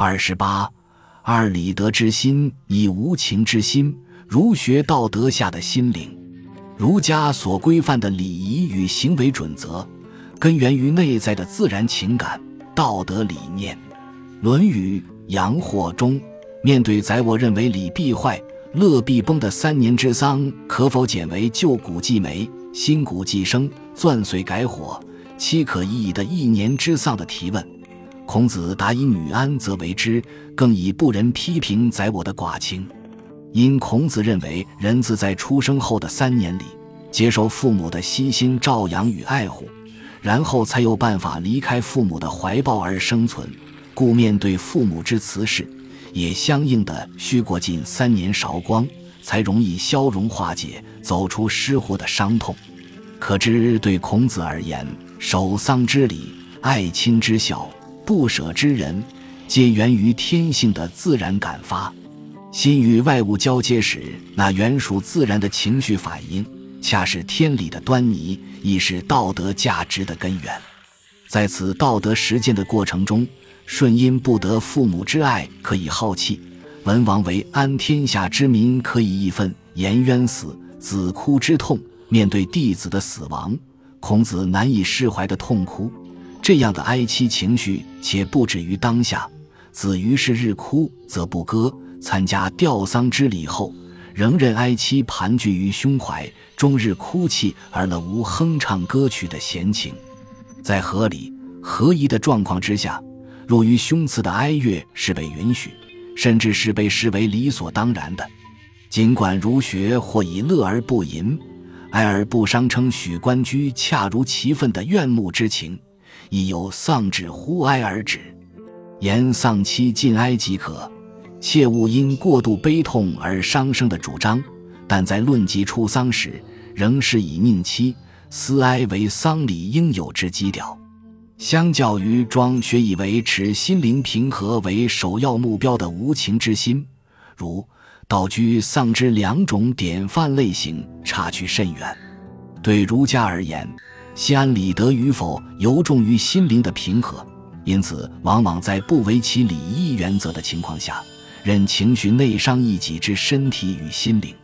二十八，二礼德之心以无情之心，儒学道德下的心灵。儒家所规范的礼仪与行为准则，根源于内在的自然情感、道德理念。《论语·阳货》中，面对宰我认为礼必坏、乐必崩的三年之丧，可否简为旧骨继霉、新骨继生、钻髓改火、岂可已矣的一年之丧的提问？孔子答以女安则为之，更以不仁批评宰我的寡情。因孔子认为，人自在出生后的三年里，接受父母的悉心照养与爱护，然后才有办法离开父母的怀抱而生存。故面对父母之辞世，也相应的需过近三年韶光，才容易消融化解，走出失活的伤痛。可知，对孔子而言，守丧之礼、爱亲之孝、不舍之人，皆源于天性的自然感发。心与外物交接时，那原属自然的情绪反应，恰是天理的端倪，亦是道德价值的根源。在此道德实践的过程中，舜因不得父母之爱，可以好气；文王为安天下之民，可以义愤；颜渊死，子哭之痛，面对弟子的死亡，孔子难以释怀的痛哭。这样的哀戚情绪，且不止于当下。子于是日哭，则不歌。参加吊丧之礼后，仍任哀戚盘踞于胸怀，终日哭泣而乐无哼唱歌曲的闲情。在合理合宜的状况之下，入于胸次的哀乐是被允许，甚至是被视为理所当然的。尽管儒学或以乐而不淫，哀而不伤，称许官居恰如其分的怨慕之情，亦有丧止呼哀而止，言丧期尽哀即可。切勿因过度悲痛而伤生的主张，但在论及出丧时，仍是以宁戚思哀为丧礼应有之基调。相较于庄学以为持心灵平和为首要目标的无情之心，如道居丧之两种典范类型差距甚远。对儒家而言，心安理得与否尤重于心灵的平和，因此往往在不违其礼义原则的情况下。任情绪内伤一己之身体与心灵。